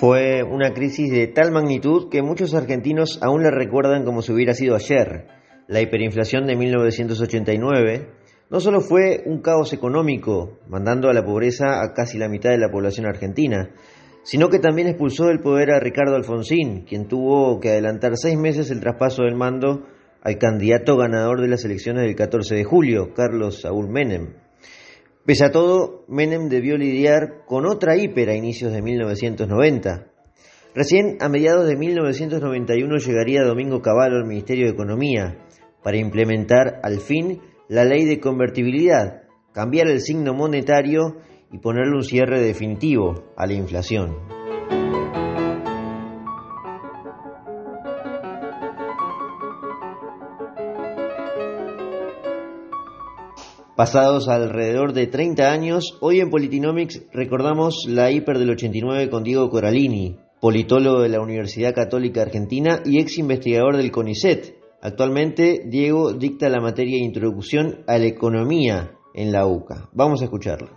Fue una crisis de tal magnitud que muchos argentinos aún la recuerdan como si hubiera sido ayer. La hiperinflación de 1989 no solo fue un caos económico, mandando a la pobreza a casi la mitad de la población argentina, sino que también expulsó del poder a Ricardo Alfonsín, quien tuvo que adelantar seis meses el traspaso del mando al candidato ganador de las elecciones del 14 de julio, Carlos Saúl Menem. Pese a todo, Menem debió lidiar con otra hiper a inicios de 1990. Recién a mediados de 1991 llegaría Domingo Cavallo al Ministerio de Economía para implementar al fin la ley de convertibilidad, cambiar el signo monetario y ponerle un cierre definitivo a la inflación. Pasados alrededor de 30 años, hoy en Politinomics recordamos la hiper del 89 con Diego Coralini, politólogo de la Universidad Católica Argentina y ex investigador del CONICET. Actualmente, Diego dicta la materia de Introducción a la Economía en la UCA. Vamos a escucharlo.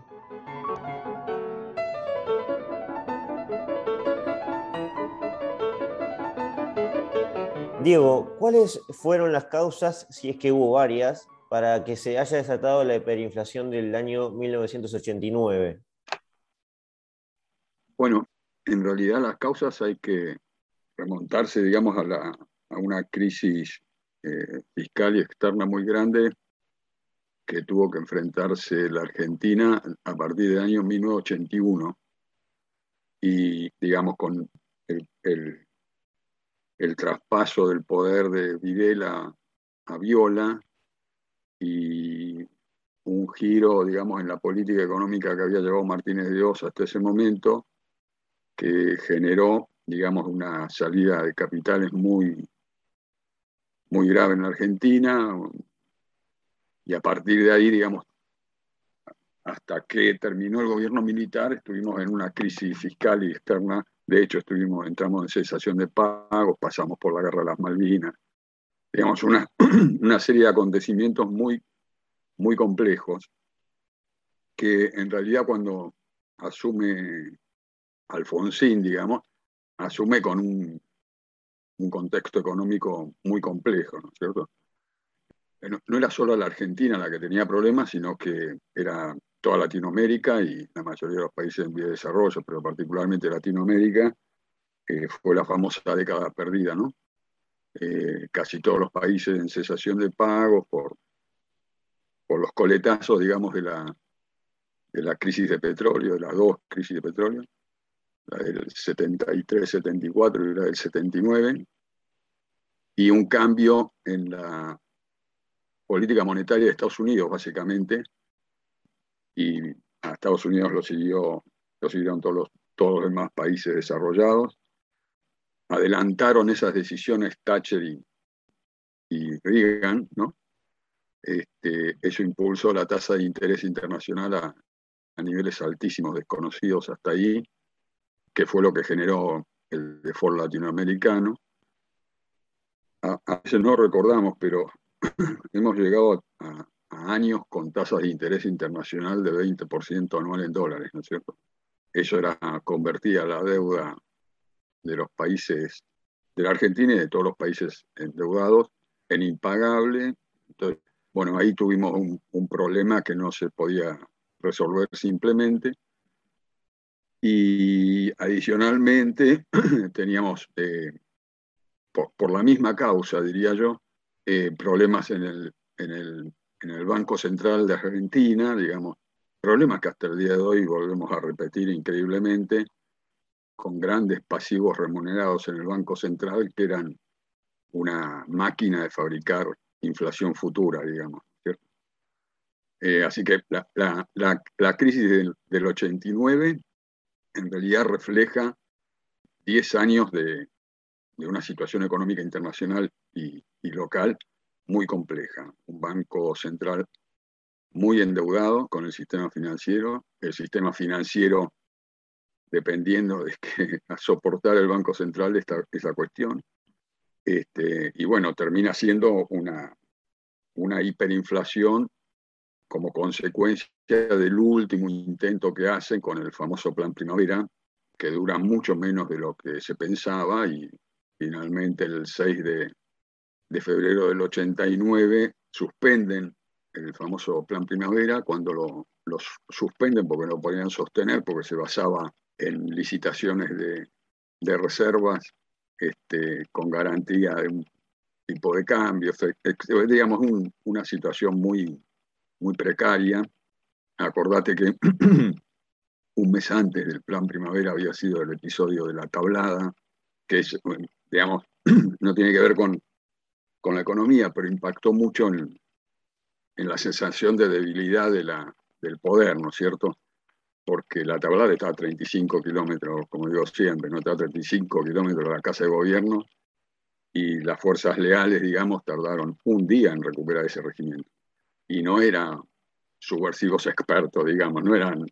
Diego, ¿cuáles fueron las causas, si es que hubo varias, para que se haya desatado la hiperinflación del año 1989? Bueno, en realidad las causas hay que remontarse, digamos, a, una crisis eh, fiscal y externa muy grande que tuvo que enfrentarse la Argentina a partir del año 1981 y, digamos, con el, el traspaso del poder de Videla a Viola, y un giro, digamos, en la política económica que había llevado Martínez de Oz hasta ese momento, que generó, digamos, una salida de capitales muy, muy grave en la Argentina, y a partir de ahí, digamos, hasta que terminó el gobierno militar, estuvimos en una crisis fiscal y externa. De hecho, estuvimos, entramos en cesación de pagos, pasamos por la guerra de las Malvinas, digamos, una, una serie de acontecimientos muy, muy complejos que en realidad cuando asume Alfonsín, digamos, asume con un, un contexto económico muy complejo, ¿no es cierto? Eh, no, no, era solo la Argentina la que tenía problemas, sino que era toda Latinoamérica y la mayoría de los países en vía de desarrollo, pero particularmente Latinoamérica, eh, fue la famosa década perdida, ¿no? Eh, casi todos los países en cesación de pagos por, por los coletazos, digamos, de la, de la crisis de petróleo, de las dos crisis de petróleo, la del 73-74 y la del 79, y un cambio en la política monetaria de Estados Unidos, básicamente, y a Estados Unidos lo, siguió, lo siguieron todos los, todos los demás países desarrollados, adelantaron esas decisiones Thatcher y, y Reagan, ¿no? Este, eso impulsó la tasa de interés internacional a, niveles altísimos, desconocidos hasta ahí, que fue lo que generó el default latinoamericano. A, veces no recordamos, pero hemos llegado a, a, años con tasas de interés internacional de 20% anual en dólares, ¿no es cierto? Eso era convertía la deuda de los países, de la Argentina y de todos los países endeudados, en impagable. Bueno, ahí tuvimos un, un problema que no se podía resolver simplemente. Y adicionalmente teníamos, eh, por, por, la misma causa, diría yo, eh, problemas en el, en, el, en el Banco Central de Argentina, digamos, problemas que hasta el día de hoy volvemos a repetir increíblemente, con grandes pasivos remunerados en el Banco Central que eran una máquina de fabricar inflación futura, digamos. Eh, así que la, crisis del, del, 89 en realidad refleja 10 años de, una situación económica internacional y, local muy compleja. Un banco central muy endeudado con el sistema financiero, el sistema financiero dependiendo de que a soportar el Banco Central esta, esa cuestión. Este, y bueno, termina siendo una, una hiperinflación como consecuencia del último intento que hacen con el famoso Plan Primavera, que dura mucho menos de lo que se pensaba y finalmente el 6 de, de febrero del 89 suspenden el famoso plan primavera cuando lo, los suspenden porque no podían sostener, porque se basaba en licitaciones de, de reservas este, con garantía de un tipo de cambio, digamos una situación muy, muy precaria. Acordate que un mes antes del plan primavera había sido el episodio de la tablada, que digamos, no tiene que ver con, con la economía, pero impactó mucho en, en la sensación de debilidad de la, del poder, ¿no es cierto? Porque la tablada está a 35 kilómetros, como digo siempre, no está a 35 kilómetros de la casa de gobierno y las fuerzas leales, digamos, tardaron un día en recuperar ese regimiento. Y no eran subversivos expertos, digamos, no eran,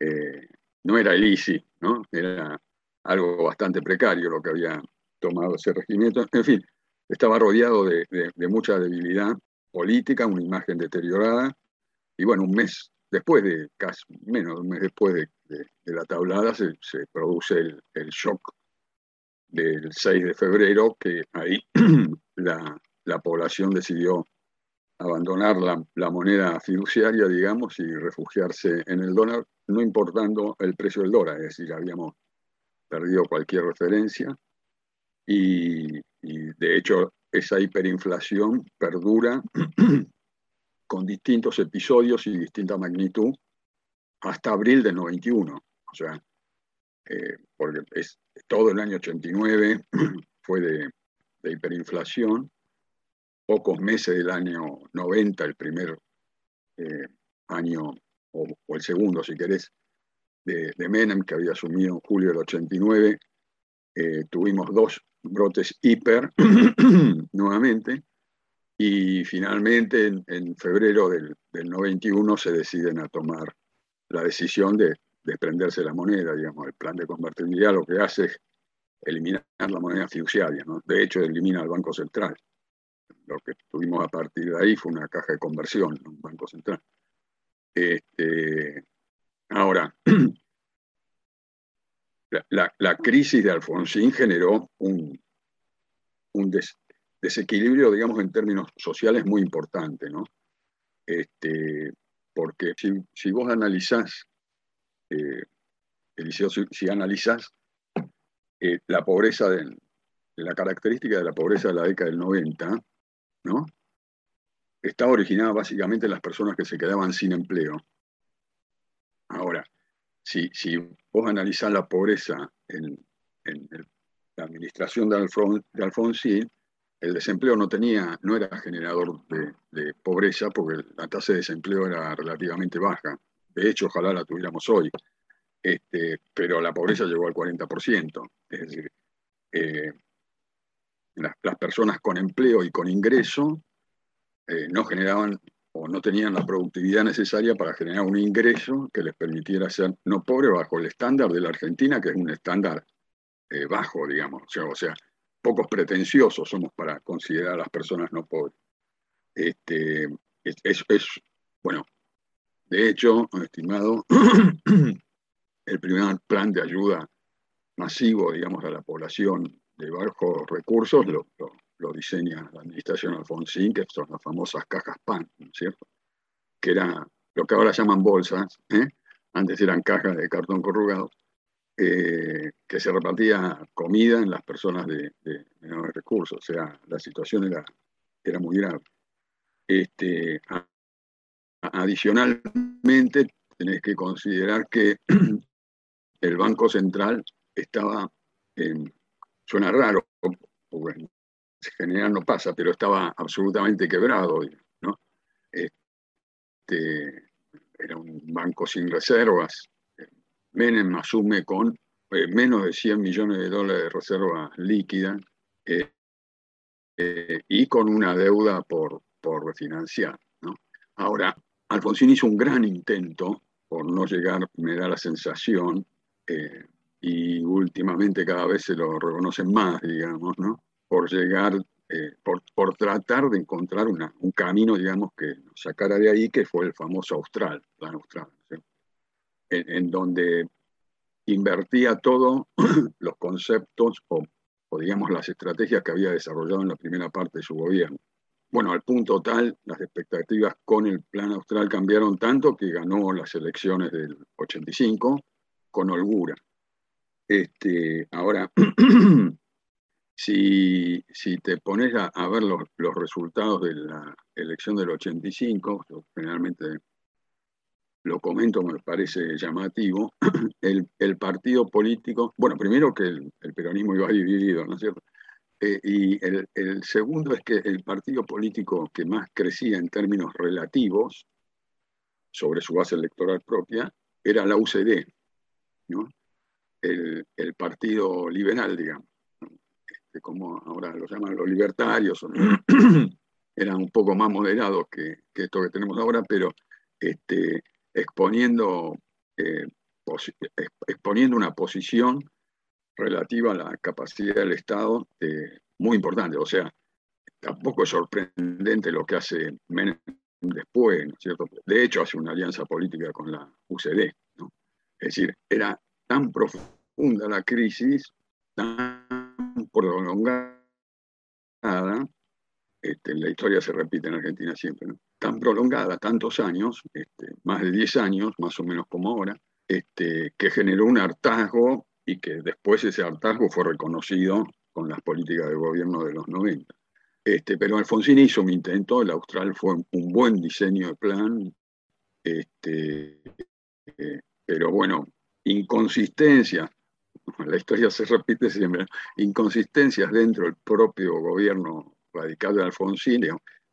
eh, no era el ISI, ¿no? Era algo bastante precario lo que había tomado ese regimiento. En fin, estaba rodeado de, de mucha debilidad política, una imagen deteriorada, y bueno, un mes después de, casi menos de un mes después de, la tablada, se, produce el, shock del 6 de febrero, que ahí la, población decidió abandonar la, moneda fiduciaria, digamos, y refugiarse en el dólar, no importando el precio del dólar, es decir, habíamos perdido cualquier referencia. Y, y de hecho esa hiperinflación perdura con distintos episodios y distinta magnitud hasta abril del 91. O sea, eh, porque es, todo el año 89 fue de, hiperinflación, pocos meses del año 90, el primer eh, año, o, el segundo si querés, de, Menem, que había asumido en julio del 89, eh, tuvimos dos brotes hiper nuevamente, y finalmente, en, febrero del, 91, se deciden a tomar la decisión de desprenderse de la moneda, digamos, el plan de convertibilidad lo que hace es eliminar la moneda fiduciaria, ¿no? de hecho elimina el Banco Central. Lo que tuvimos a partir de ahí fue una caja de conversión, un Banco Central. Este, ahora, la, crisis de Alfonsín generó un, un, desequilibrio, digamos, en términos sociales muy importante, ¿no? Este, porque si, vos analizás, eh, Eliseo, si, analizás eh, la pobreza, de, la característica de la pobreza de la década del 90, ¿no? Estaba originada básicamente en las personas que se quedaban sin empleo. Ahora, si, si vos analizás la pobreza en, la administración de, de Alfonsín, el desempleo no tenía, no era generador de, pobreza porque la tasa de desempleo era relativamente baja. De hecho, ojalá la tuviéramos hoy. Este, pero la pobreza llegó al 40%. Es decir, eh, las, personas con empleo y con ingreso eh, no generaban o no tenían la productividad necesaria para generar un ingreso que les permitiera ser no pobre bajo el estándar de la Argentina, que es un estándar eh, bajo, digamos. o sea pocos pretenciosos somos para considerar a las personas no pobres. Este, es, bueno, de hecho, estimado, el primer plan de ayuda masivo, digamos, a la población de bajos recursos lo, diseña la administración Alfonsín, que son las famosas cajas PAN, ¿no es cierto? Que era lo que ahora llaman bolsas, ¿eh? antes eran cajas de cartón corrugado, eh, que se repartía comida en las personas de, menores recursos, o sea, la situación era, era muy grave. Este, adicionalmente, tenés que considerar que el Banco Central estaba, suena raro, porque en general no pasa, pero estaba absolutamente quebrado, ¿no? Este, era un banco sin reservas, Menem asume con eh, menos de 100 millones de dólares de reserva líquida eh, eh, y con una deuda por, por refinanciar. Ahora, Alfonsín hizo un gran intento por no llegar, me da la sensación, y últimamente cada vez se lo reconocen más, digamos, ¿no? por llegar, por, por, tratar de encontrar un camino, digamos, que nos sacara de ahí, que fue el famoso Austral, plan Austral en, donde invertía todos los conceptos o, digamos las estrategias que había desarrollado en la primera parte de su gobierno. Bueno, al punto tal, las expectativas con el plan austral cambiaron tanto que ganó las elecciones del 85 con holgura. Este, ahora, si, te pones a, ver los, los, resultados de la elección del 85, generalmente lo comento, me parece llamativo, el, partido político, bueno, primero que el, peronismo iba dividido, ¿no es cierto? Eh, y el, segundo es que el partido político que más crecía en términos relativos sobre su base electoral propia era la UCD, ¿no? el, partido liberal, digamos, este, como ahora lo llaman los libertarios, eran un poco más moderados que, que esto que tenemos ahora, pero este, exponiendo, eh, exponiendo una posición relativa a la capacidad del Estado eh, muy importante. O sea, tampoco es sorprendente lo que hace Menem después, ¿no es cierto? De hecho, hace una alianza política con la UCD. Es decir, era tan profunda la crisis, tan prolongada, este, la historia se repite en Argentina siempre. Tan prolongada, tantos años, este, más de 10 años, más o menos como ahora, este, que generó un hartazgo y que después ese hartazgo fue reconocido con las políticas del gobierno de los 90. Este, pero Alfonsín hizo un intento, el Austral fue un buen diseño de plan, eh, pero bueno, inconsistencias, la historia se repite siempre, inconsistencias dentro del propio gobierno radical de Alfonsín,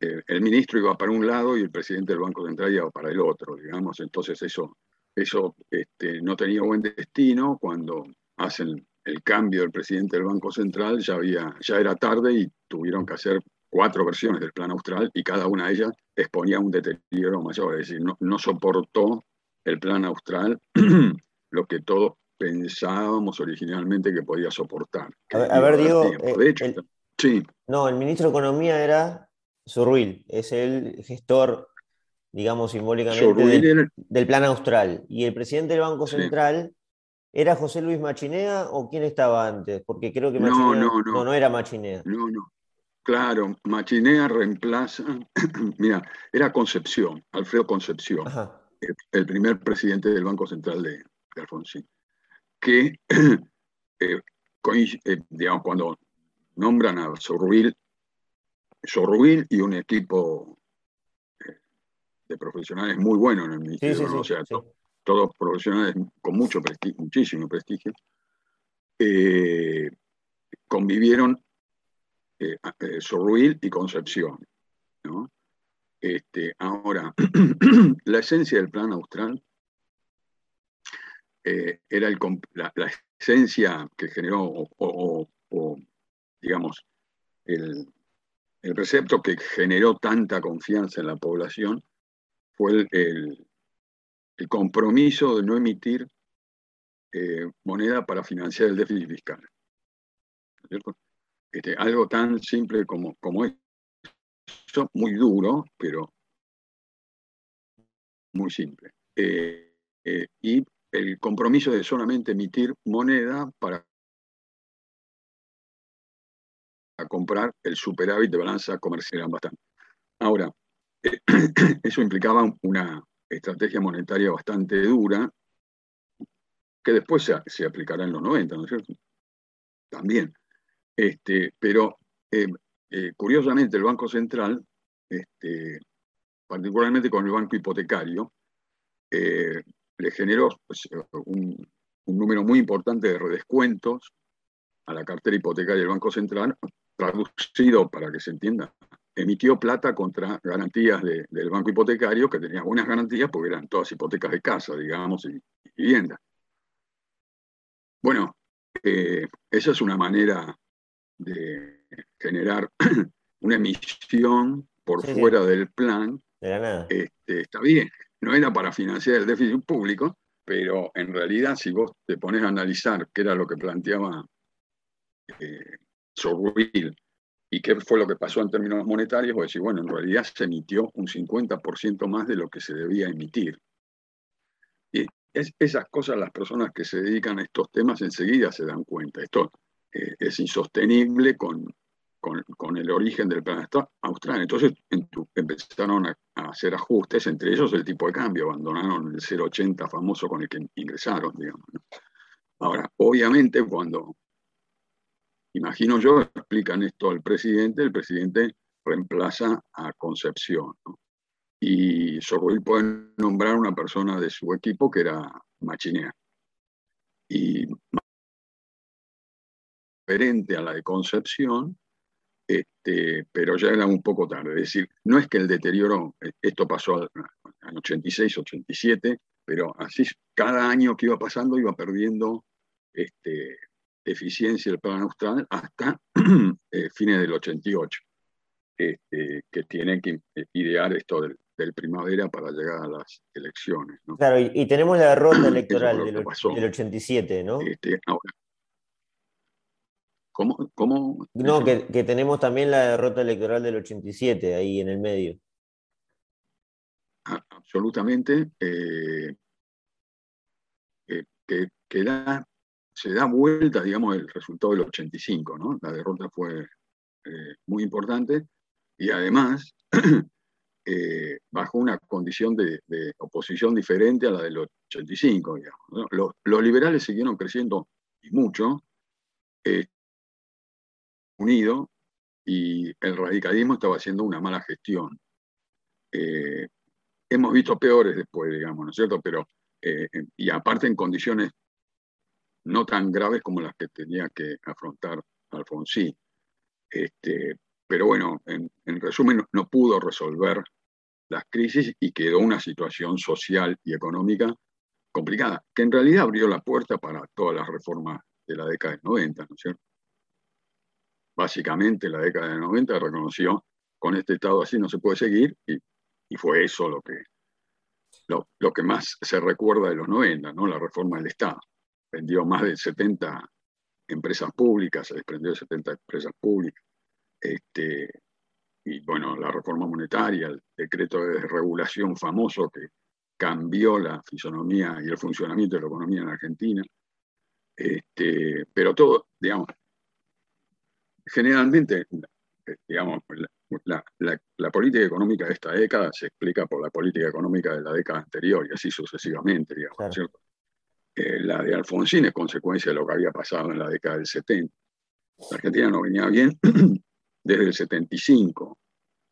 el ministro iba para un lado y el presidente del Banco Central iba para el otro, digamos, entonces eso, eso este, no tenía buen destino, cuando hacen el cambio del presidente del Banco Central ya, había, ya era tarde y tuvieron que hacer cuatro versiones del plan austral y cada una de ellas exponía un deterioro mayor, es decir, no, no soportó el plan austral lo que todos pensábamos originalmente que podía soportar. A ver, Diego, eh, de hecho, sí. No, el ministro de Economía era Zurruil, es el gestor, digamos, simbólicamente del, plan austral. ¿Y el presidente del Banco Central era José Luis Machinea o quién estaba antes? Porque creo que Machinea, no, no, no, era Machinea. No, no. Claro, Machinea reemplaza, mira, era Concepción, Alfredo Concepción, el, primer presidente del Banco Central de, Alfonsín, que, eh, eh, digamos, cuando nombran a Zurruil Sorruil y un equipo eh, de profesionales muy bueno en el ministerio, o sea, todos profesionales con mucho prestigio, muchísimo prestigio, eh, convivieron eh, eh y Concepción. Este, ahora, la esencia del plan austral era el, la, esencia que generó, o digamos, el, el precepto que generó tanta confianza en la población fue el, compromiso de no emitir eh, moneda para financiar el déficit fiscal. Este, algo tan simple como, como eso, muy duro, pero muy simple. Eh, eh, y el compromiso de solamente emitir moneda para a comprar el superávit de balanza comercial bastante. Ahora, eh, eso implicaba una estrategia monetaria bastante dura, que después se, aplicará en los 90, ¿no es cierto? También. Este, pero eh, eh, curiosamente el Banco Central, este, particularmente con el banco hipotecario, le generó pues, un número muy importante de redescuentos a la cartera hipotecaria del Banco Central traducido para que se entienda, emitió plata contra garantías del banco hipotecario que tenía buenas garantías porque eran todas hipotecas de casa, digamos, y, vivienda. Bueno, eh, esa es una manera de generar una emisión por fuera del plan. Este, está bien, no era para financiar el déficit público, pero en realidad si vos te pones a analizar qué era lo que planteaba eh, ¿Y qué fue lo que pasó en términos monetarios? Pues decir, bueno, en realidad se emitió un 50% más de lo que se debía emitir. Y esas cosas las personas que se dedican a estos temas enseguida se dan cuenta. Esto eh, es insostenible con, con, el origen del plan austral. Entonces empezaron a, hacer ajustes, entre ellos el tipo de cambio, abandonaron el 0,80 famoso con el que ingresaron, digamos. Ahora, obviamente cuando, imagino yo, explican esto al presidente, el presidente reemplaza a Concepción. Y Sorroil puede nombrar una persona de su equipo que era Machinea. Y diferente a la de Concepción, este, pero ya era un poco tarde. Es decir, no es que el deterioro, esto pasó en 86, 87, pero así cada año que iba pasando iba perdiendo este, eficiencia el plan austral hasta eh, fines del 88, este, que tiene que idear esto del, primavera para llegar a las elecciones. Claro, y, tenemos la derrota electoral del, 87, ¿no? Este, ahora, ¿Cómo? No, que, tenemos también la derrota electoral del 87 ahí en el medio. absolutamente. Eh, eh, que, se da vuelta, digamos, el resultado del 85, ¿no? La derrota fue eh, muy importante y además bajo una condición de, oposición diferente a la del 85, digamos. Los, liberales siguieron creciendo y mucho, unido y el radicalismo estaba haciendo una mala gestión. Eh, hemos visto peores después, digamos, ¿no es cierto? Pero, eh, y aparte en condiciones no tan graves como las que tenía que afrontar Alfonsín. Este, pero bueno, en, resumen, no, pudo resolver las crisis y quedó una situación social y económica complicada, que en realidad abrió la puerta para todas las reformas de la década del 90, ¿no es cierto? básicamente la década del 90 reconoció con este Estado así no se puede seguir y, fue eso lo que, lo, que más se recuerda de los 90, ¿no? la reforma del Estado. Vendió más de 70 empresas públicas, se desprendió de 70 empresas públicas. Este, y bueno, la reforma monetaria, el decreto de desregulación famoso que cambió la fisonomía y el funcionamiento de la economía en Argentina. Este, pero todo, digamos, generalmente, digamos, la, política económica de esta década se explica por la política económica de la década anterior y así sucesivamente, digamos, ¿cierto? Eh, la de Alfonsín es consecuencia de lo que había pasado en la década del 70. La Argentina no venía bien desde el 75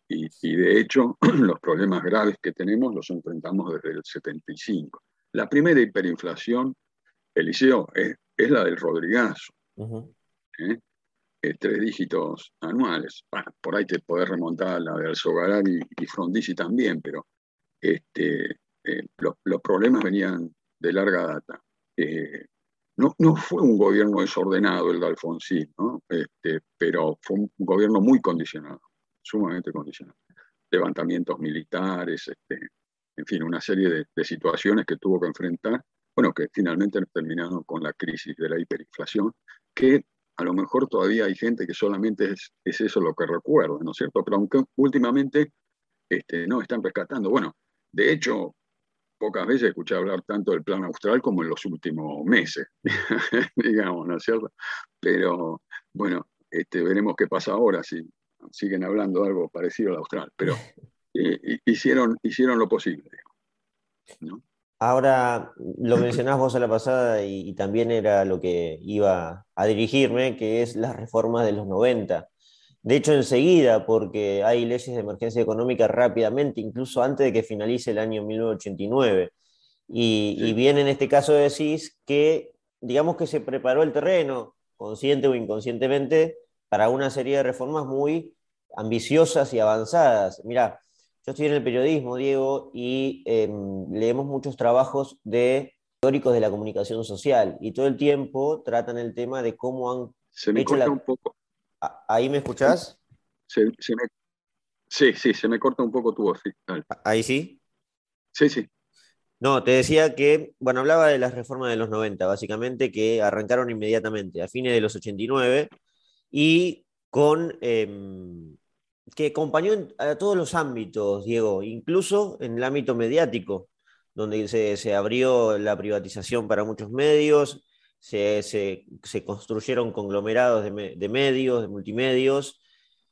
y, y de hecho los problemas graves que tenemos los enfrentamos desde el 75. La primera hiperinflación, Eliseo, es, es la del Rodrigazo. ¿eh? Eh, tres dígitos anuales. por ahí te podés remontar a la de Alzogaray y, Frondizi también, pero este, eh, los problemas venían de larga data. Eh, no, no, fue un gobierno desordenado el de Alfonsín, este, pero fue un gobierno muy condicionado, sumamente condicionado. Levantamientos militares, este, en fin, una serie de, situaciones que tuvo que enfrentar, bueno, que finalmente terminaron con la crisis de la hiperinflación, que a lo mejor todavía hay gente que solamente es, eso lo que recuerda, ¿no es cierto? Pero aunque últimamente este, no están rescatando. Bueno, de hecho, pocas veces escuché hablar tanto del plan austral como en los últimos meses, digamos, ¿no es cierto? Pero bueno, este, veremos qué pasa ahora, si siguen hablando de algo parecido al austral, pero eh, hicieron, hicieron lo posible, ¿no? Ahora, lo mencionás vos a la pasada y, también era lo que iba a dirigirme, que es las reformas de los 90. De hecho, enseguida, porque hay leyes de emergencia económica rápidamente, incluso antes de que finalice el año 1989. Y, y bien en este caso decís que, digamos que se preparó el terreno, consciente o inconscientemente, para una serie de reformas muy ambiciosas y avanzadas. Mirá, yo estoy en el periodismo, Diego, y em, leemos muchos trabajos de teóricos de la comunicación social y todo el tiempo tratan el tema de cómo han se me corta un poco. ¿Ahí me escuchás? Sí, sí, se me corta un poco tu voz. ¿Ahí sí? Sí, sí. No, te decía que, bueno, hablaba de las reformas de los 90, básicamente, que arrancaron inmediatamente, a fines de los 89, y con em, que acompañó a todos los ámbitos, Diego, incluso en el ámbito mediático. donde se, abrió la privatización para muchos medios, se, construyeron conglomerados de, medios, de multimedios,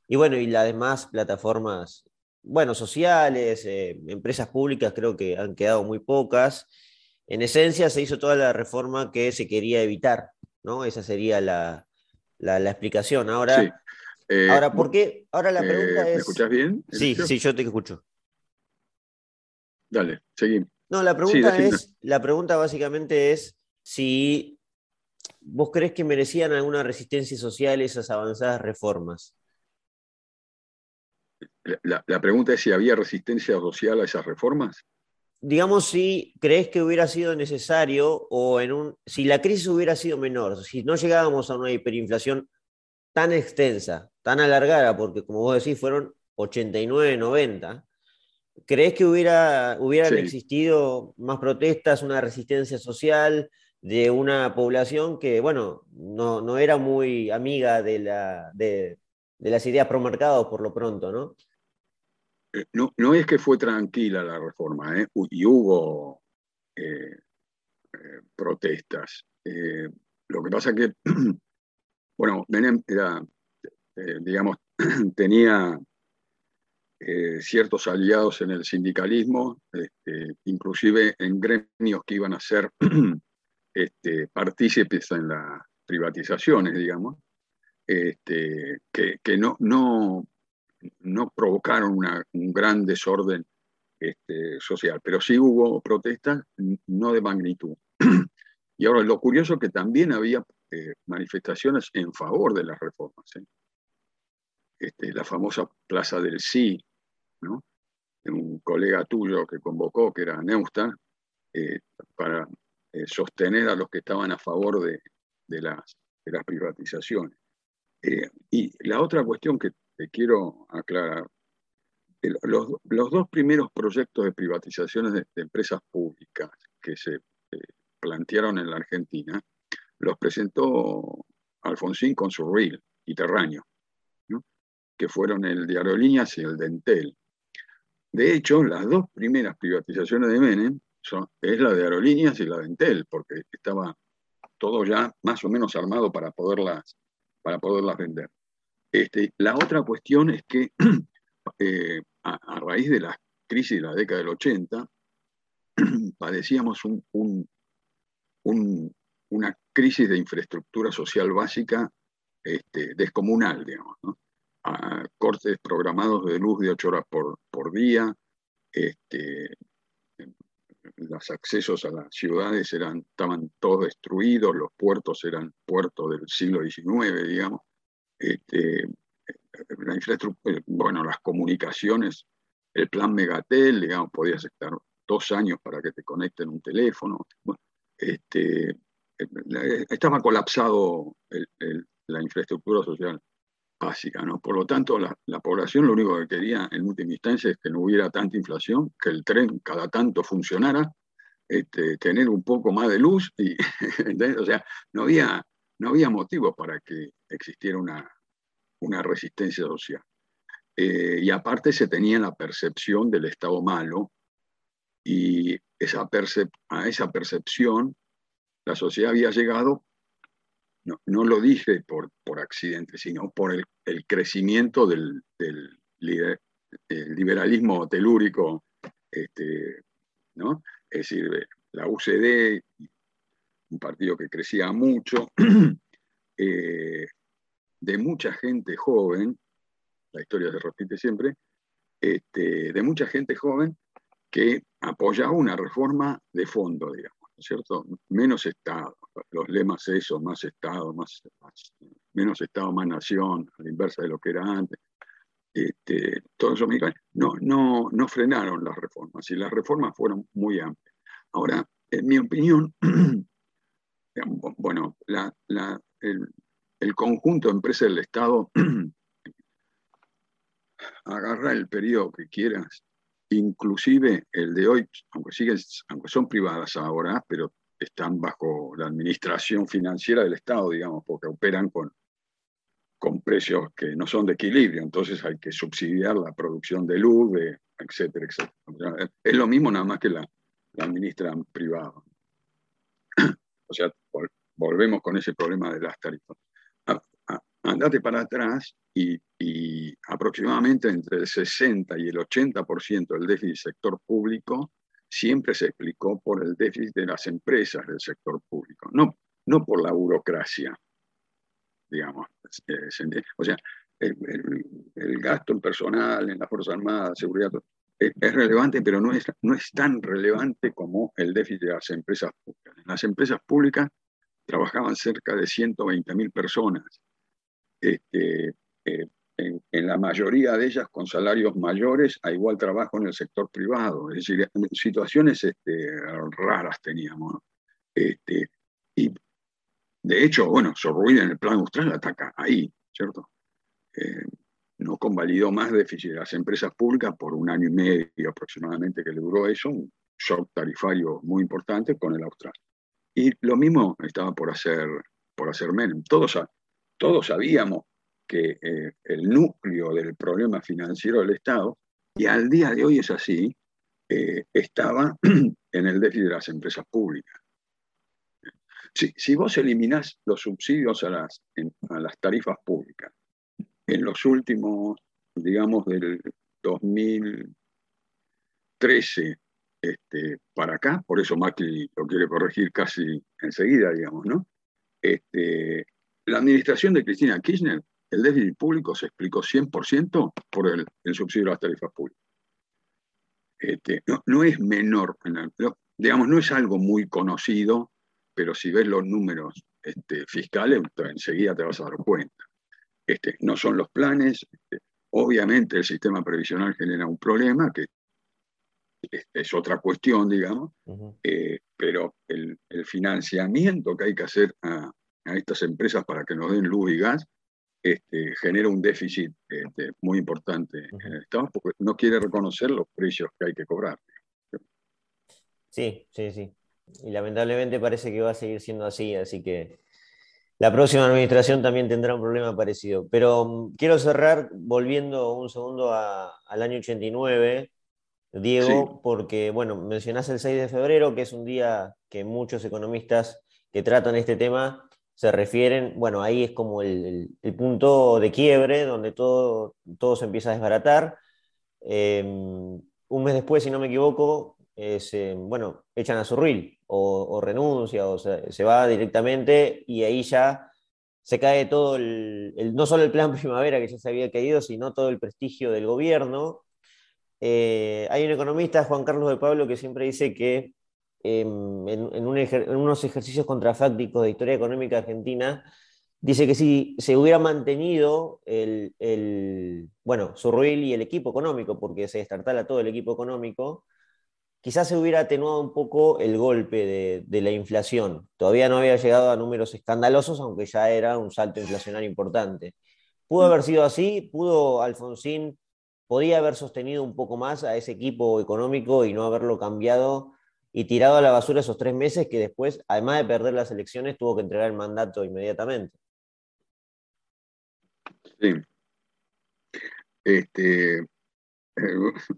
y bueno, y las demás plataformas, bueno, sociales, eh, empresas públicas creo que han quedado muy pocas. En esencia se hizo toda la reforma que se quería evitar, ¿no? Esa sería la, explicación. Ahora, eh, ahora, ¿por qué? Ahora la pregunta es... ¿Me escuchas bien? Sí, sí, yo te escucho. Dale, seguimos. No, la pregunta es, la pregunta básicamente es si vos crees que merecían alguna resistencia social esas avanzadas reformas. La, pregunta es si había resistencia social a esas reformas. Digamos, si crees que hubiera sido necesario o en un, si la crisis hubiera sido menor, si no llegábamos a una hiperinflación tan extensa, tan alargada, porque como vos decís, fueron 89, 90, ¿crees que hubiera, hubieran existido más protestas, una resistencia social de una población que, bueno, no, era muy amiga de, la, de, las ideas pro mercado por lo pronto, ¿no? Eh, no, no es que fue tranquila la reforma, ¿eh? y hubo eh, protestas. lo que pasa que, bueno, Menem era, digamos, tenía ciertos aliados en el sindicalismo, este, inclusive en gremios que iban a ser este, partícipes en las privatizaciones, digamos, este, que, no, no, no provocaron un gran desorden este, social, pero sí hubo protestas no de magnitud. Y ahora lo curioso es que también había eh, manifestaciones en favor de las reformas. ¿eh? Este, la famosa Plaza del Sí, ¿no? un colega tuyo que convocó, que era Neustadt, eh, para sostener a los que estaban a favor de, de las privatizaciones. y la otra cuestión que te quiero aclarar. Los, dos primeros proyectos de privatizaciones de, empresas públicas que se eh, plantearon en la Argentina, los presentó Alfonsín con su RIL y Terraño, que fueron el de Aerolíneas y el de Entel. De hecho, las dos primeras privatizaciones de Menem es la de Aerolíneas y la de Entel, porque estaba todo ya más o menos armado para poderlas, para vender. Este, la otra cuestión es que eh, a, raíz de la crisis de la década del 80, padecíamos una crisis de infraestructura social básica este, descomunal, digamos, cortes programados de luz de ocho horas por, día, este, los accesos a las ciudades eran, estaban todos destruidos, los puertos eran puertos del siglo XIX, digamos, este, la infraestructura, bueno, las comunicaciones, el plan Megatel, digamos, podías estar dos años para que te conecten un teléfono. este, estaba colapsado la infraestructura social básica, ¿no? Por lo tanto, la, población lo único que quería en última instancia es que no hubiera tanta inflación, que el tren cada tanto funcionara, este, tener un poco más de luz, y, o sea, no había, no había motivo para que existiera una, una resistencia social. Eh, y aparte se tenía la percepción del Estado malo y a esa percepción la sociedad había llegado, no, lo dije por, por, accidente, sino por el, crecimiento del, liberalismo telúrico, este, ¿no? es decir, la UCD, un partido que crecía mucho, eh, de mucha gente joven, la historia se repite siempre, este, de mucha gente joven que apoyaba una reforma de fondo, digamos, ¿no es cierto? Menos Estado, los lemas esos, más Estado, más, menos Estado, más nación, a la inversa de lo que era antes. Este, todos esos no, no, no frenaron las reformas y las reformas fueron muy amplias. Ahora, en mi opinión, bueno, el conjunto de empresas del Estado agarra el periodo que quieras, inclusive el de hoy, aunque, siguen, aunque son privadas ahora, pero están bajo la administración financiera del Estado, digamos, porque operan con, con precios que no son de equilibrio, entonces hay que subsidiar la producción de luz, etcétera, etcétera. Es lo mismo nada más que la, la administran privado. o sea, volvemos con ese problema de las tarifas. andate para atrás y, aproximadamente entre el 60 y el 80% del déficit sector público siempre se explicó por el déficit de las empresas del sector público, no, no por la burocracia, digamos. O sea, el, gasto en personal, en la Fuerza Armada, seguridad, es, relevante, pero no es, no es tan relevante como el déficit de las empresas públicas. En las empresas públicas trabajaban cerca de 120.000 personas. Este, eh, en, la mayoría de ellas con salarios mayores a igual trabajo en el sector privado. Es decir, situaciones este, raras teníamos. Este, y de hecho, bueno, Sorruin en el plan austral ataca ahí, ¿cierto? Eh, no convalidó más déficit de las empresas públicas por un año y medio aproximadamente que le duró eso, un shock tarifario muy importante con el austral. Y lo mismo estaba por hacer, por hacer Menem. Todos, todos sabíamos que eh, el núcleo del problema financiero del Estado, y al día de hoy es así, eh, estaba en el déficit de las empresas públicas. Si, vos eliminás los subsidios a las, a las tarifas públicas en los últimos, digamos, del 2013 este, para acá, por eso Macri lo quiere corregir casi enseguida, digamos, ¿no? Este, la administración de Cristina Kirchner el déficit público se explicó 100% por el, subsidio a las tarifas públicas. Este, no, es menor, digamos, no es algo muy conocido, pero si ves los números este, fiscales, enseguida te vas a dar cuenta. Este, no son los planes, obviamente el sistema previsional genera un problema, que es, otra cuestión, digamos, eh, pero el, financiamiento que hay que hacer a, a estas empresas para que nos den luz y gas este, genera un déficit este, muy importante en el Estado porque no quiere reconocer los precios que hay que cobrar. Sí, sí, sí. Y lamentablemente parece que va a seguir siendo así, así que la próxima administración también tendrá un problema parecido. Pero mm, quiero cerrar volviendo un segundo al año 89, Diego, porque, bueno, mencionás el 6 de febrero, que es un día que muchos economistas que tratan este tema se refieren, bueno, ahí es como el, punto de quiebre donde todo, todo se empieza a desbaratar. Em, un mes después, si no me equivoco, bueno, echan a Zurril o, o renuncia o se va directamente y ahí ya se cae todo el, no solo el plan primavera que ya se había caído, sino todo el prestigio del gobierno. Eh, hay un economista, Juan Carlos de Pablo, que siempre dice que Em, en, unos ejercicios contrafácticos de historia económica argentina, dice que si se hubiera mantenido el, el bueno, Surruil y el equipo económico, porque se destartala todo el equipo económico, quizás se hubiera atenuado un poco el golpe de, de, la inflación. Todavía no había llegado a números escandalosos, aunque ya era un salto inflacionario importante. ¿Pudo haber sido así? ¿Pudo Alfonsín, podía haber sostenido un poco más a ese equipo económico y no haberlo cambiado y tirado a la basura esos tres meses que después, además de perder las elecciones, tuvo que entregar el mandato inmediatamente. Sí. Este,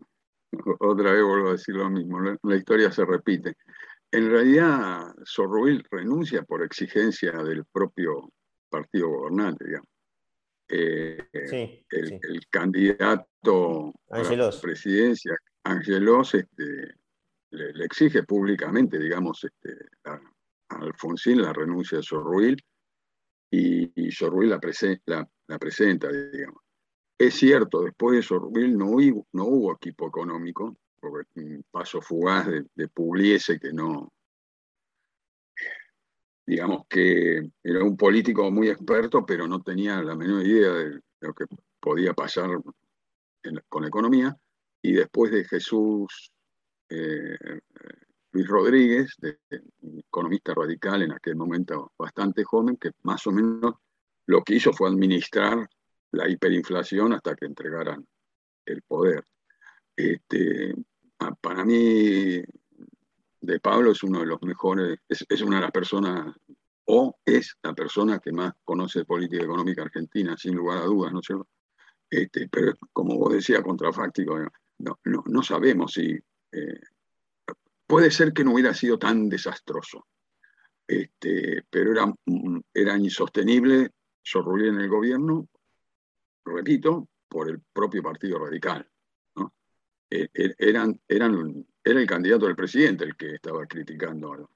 otra vez vuelvo a decir lo mismo, la, historia se repite. En realidad, Sorruil renuncia por exigencia del propio partido gobernante, digamos. Eh, el, candidato a la presidencia, Angelos, este, le, exige públicamente, digamos, este, a, Alfonsín la renuncia de Sorruil y, y Sorruil la, la, presenta, digamos. Es cierto, después de Sorruil no, hubo, no hubo equipo económico, porque un paso fugaz de, de Pugliese que no, digamos que era un político muy experto, pero no tenía la menor idea de lo que podía pasar con la economía. Y después de Jesús eh, Luis Rodríguez, economista radical en aquel momento bastante joven, que más o menos lo que hizo fue administrar la hiperinflación hasta que entregaran el poder. Este, para mí, De Pablo es uno de los mejores, es, una de las personas, o es la persona que más conoce política económica argentina, sin lugar a dudas, ¿no es cierto? Este, pero como vos decías, contrafáctico, no, no, no sabemos si eh, puede ser que no hubiera sido tan desastroso, este, pero era, mm, era insostenible Sorrulli en el gobierno, repito, por el propio Partido Radical. E, e, eran, eran, era el candidato del presidente el que estaba criticando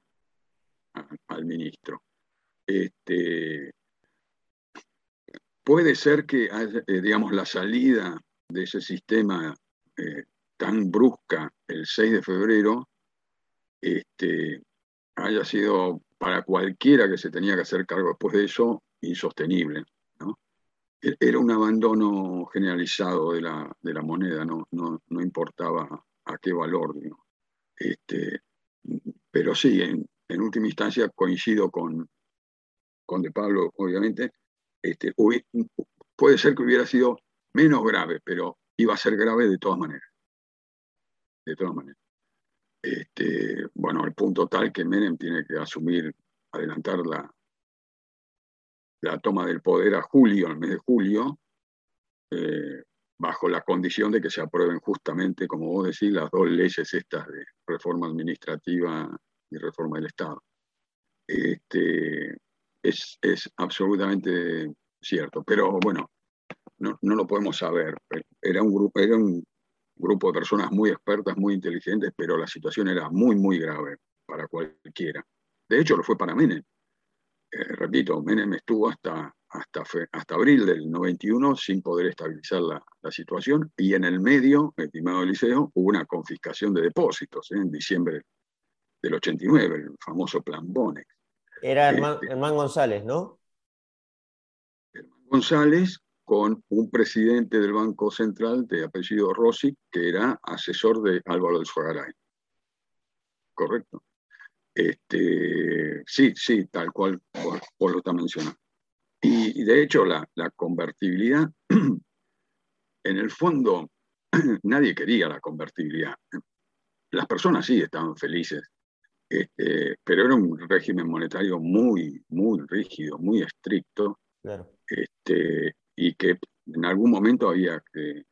al, ministro. Este, puede ser que, eh, digamos, la salida de ese sistema eh, tan brusca el 6 de febrero este, haya sido para cualquiera que se tenía que hacer cargo después de eso insostenible. E-, era un abandono generalizado de la, de la moneda, no, no, no, importaba a qué valor. Este, pero sí, en, última instancia coincido con, con De Pablo, obviamente. Este, puede ser que hubiera sido menos grave, pero iba a ser grave de todas maneras. De todas maneras. Este, bueno, el punto tal que Menem tiene que asumir, adelantar la, la toma del poder a julio, al mes de julio, eh, bajo la condición de que se aprueben justamente, como vos decís, las dos leyes estas de reforma administrativa y reforma del Estado. Este, es, es absolutamente cierto, pero bueno, no, no, lo podemos saber. Era un, grupo, era un grupo de personas muy expertas, muy inteligentes, pero la situación era muy, muy grave para cualquiera. De hecho, lo fue para Menem. Eh, repito, Menem estuvo hasta, hasta, hasta abril del 91 sin poder estabilizar la, situación y en el medio, estimado Eliseo, hubo una confiscación de depósitos ¿eh? en diciembre del 89, el famoso plan Bonex. Era este Hermán, González, ¿no? Hermán González con un presidente del Banco Central de apellido Rossi, que era asesor de Álvaro del Suagaray. Correcto. Este, sí, sí, tal cual por, lo está mencionando. Y, de hecho la, convertibilidad, en el fondo, nadie quería la convertibilidad. Las personas sí estaban felices, este, pero era un régimen monetario muy, muy rígido, muy estricto, este, y que en algún momento había que,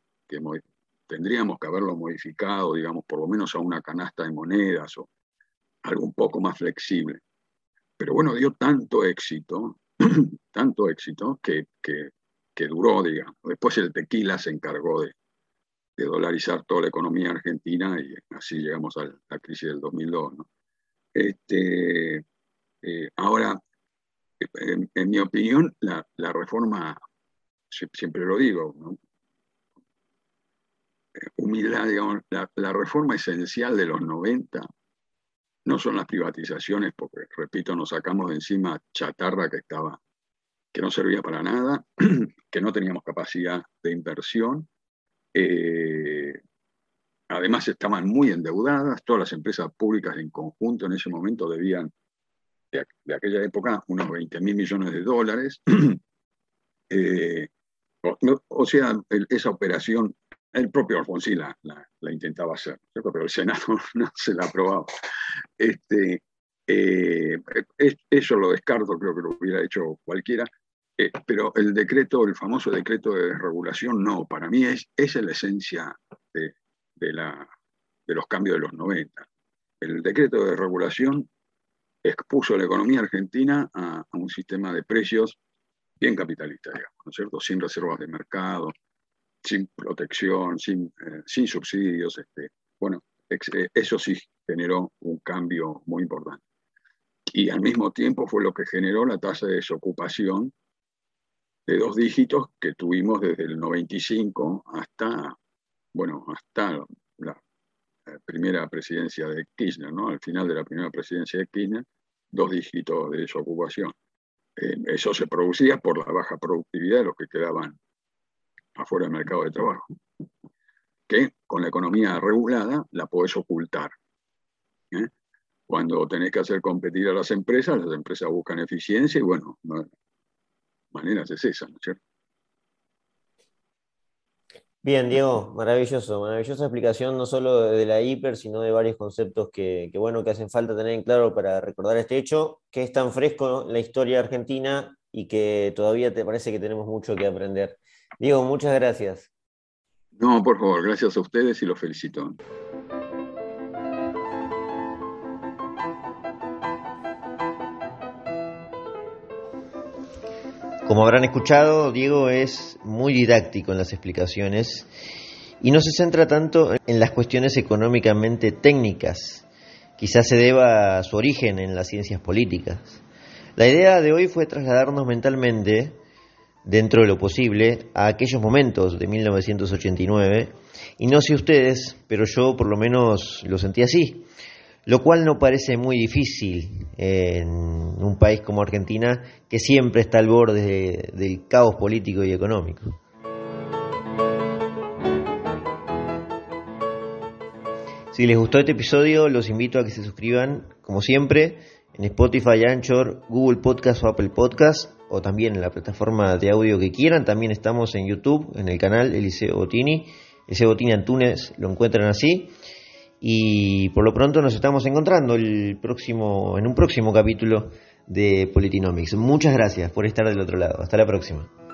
tendríamos que haberlo modificado, digamos, por lo menos a una canasta de monedas o, algo un poco más flexible. Pero bueno, dio tanto éxito, tanto éxito, que, duró, digamos. Después el tequila se encargó de, de, dolarizar toda la economía argentina y así llegamos a la crisis del 2002. Este, eh, ahora, en, mi opinión, la, la, reforma, siempre lo digo, eh, humildad, digamos, la, la, reforma esencial de los 90 no son las privatizaciones, porque, repito, nos sacamos de encima chatarra que estaba, que no servía para nada, que no teníamos capacidad de inversión. Eh, además estaban muy endeudadas, todas las empresas públicas en conjunto en ese momento debían, de, aquella época, unos 20 mil millones de dólares. Eh, o, sea, esa operación el propio Alfonsín la, intentaba hacer, pero el Senado no se la aprobaba. Este, eh, eso lo descarto, creo que lo hubiera hecho cualquiera, eh, pero el decreto, el famoso decreto de desregulación, no, para mí es, es la esencia de, la, de los cambios de los 90. El decreto de desregulación expuso a la economía argentina a un sistema de precios bien capitalista, digamos, ¿no es cierto? Sin reservas de mercado, sin protección, sin, eh, sin subsidios. Este, bueno, eh, eso sí generó un cambio muy importante. Y al mismo tiempo fue lo que generó la tasa de desocupación de dos dígitos que tuvimos desde el 95 hasta, bueno, hasta la primera presidencia de Kirchner, ¿no? Al final de la primera presidencia de Kirchner, dos dígitos de desocupación. Eso se producía por la baja productividad de los que quedaban afuera del mercado de trabajo, que con la economía regulada la podés ocultar. ¿eh? Cuando tenés que hacer competir a las empresas, las empresas buscan eficiencia y bueno, maneras es esa, ¿no es cierto? Bien, Diego, maravilloso, maravillosa explicación no solo de la hiper, sino de varios conceptos que, bueno, que hacen falta tener en claro para recordar este hecho, que es tan fresco la historia argentina y que todavía te parece que tenemos mucho que aprender. Diego, muchas gracias. No, por favor, gracias a ustedes y los felicito. Como habrán escuchado, Diego es muy didáctico en las explicaciones y no se centra tanto en las cuestiones económicamente técnicas. Quizás se deba a su origen en las ciencias políticas. La idea de hoy fue trasladarnos mentalmente, dentro de lo posible, a aquellos momentos de 1989, y no sé ustedes, pero yo por lo menos lo sentí así, lo cual no parece muy difícil en un país como Argentina, que siempre está al borde del caos político y económico. Si les gustó este episodio, los invito a que se suscriban, como siempre, en Spotify, Anchor, Google Podcast o Apple Podcast, o también en la plataforma de audio que quieran. También estamos en YouTube, en el canal Eliseo Botini. Eliseo Botini Antunes lo encuentran así. Y por lo pronto nos estamos encontrando el próximo, en un próximo capítulo de Politinomics. Muchas gracias por estar del otro lado. Hasta la próxima.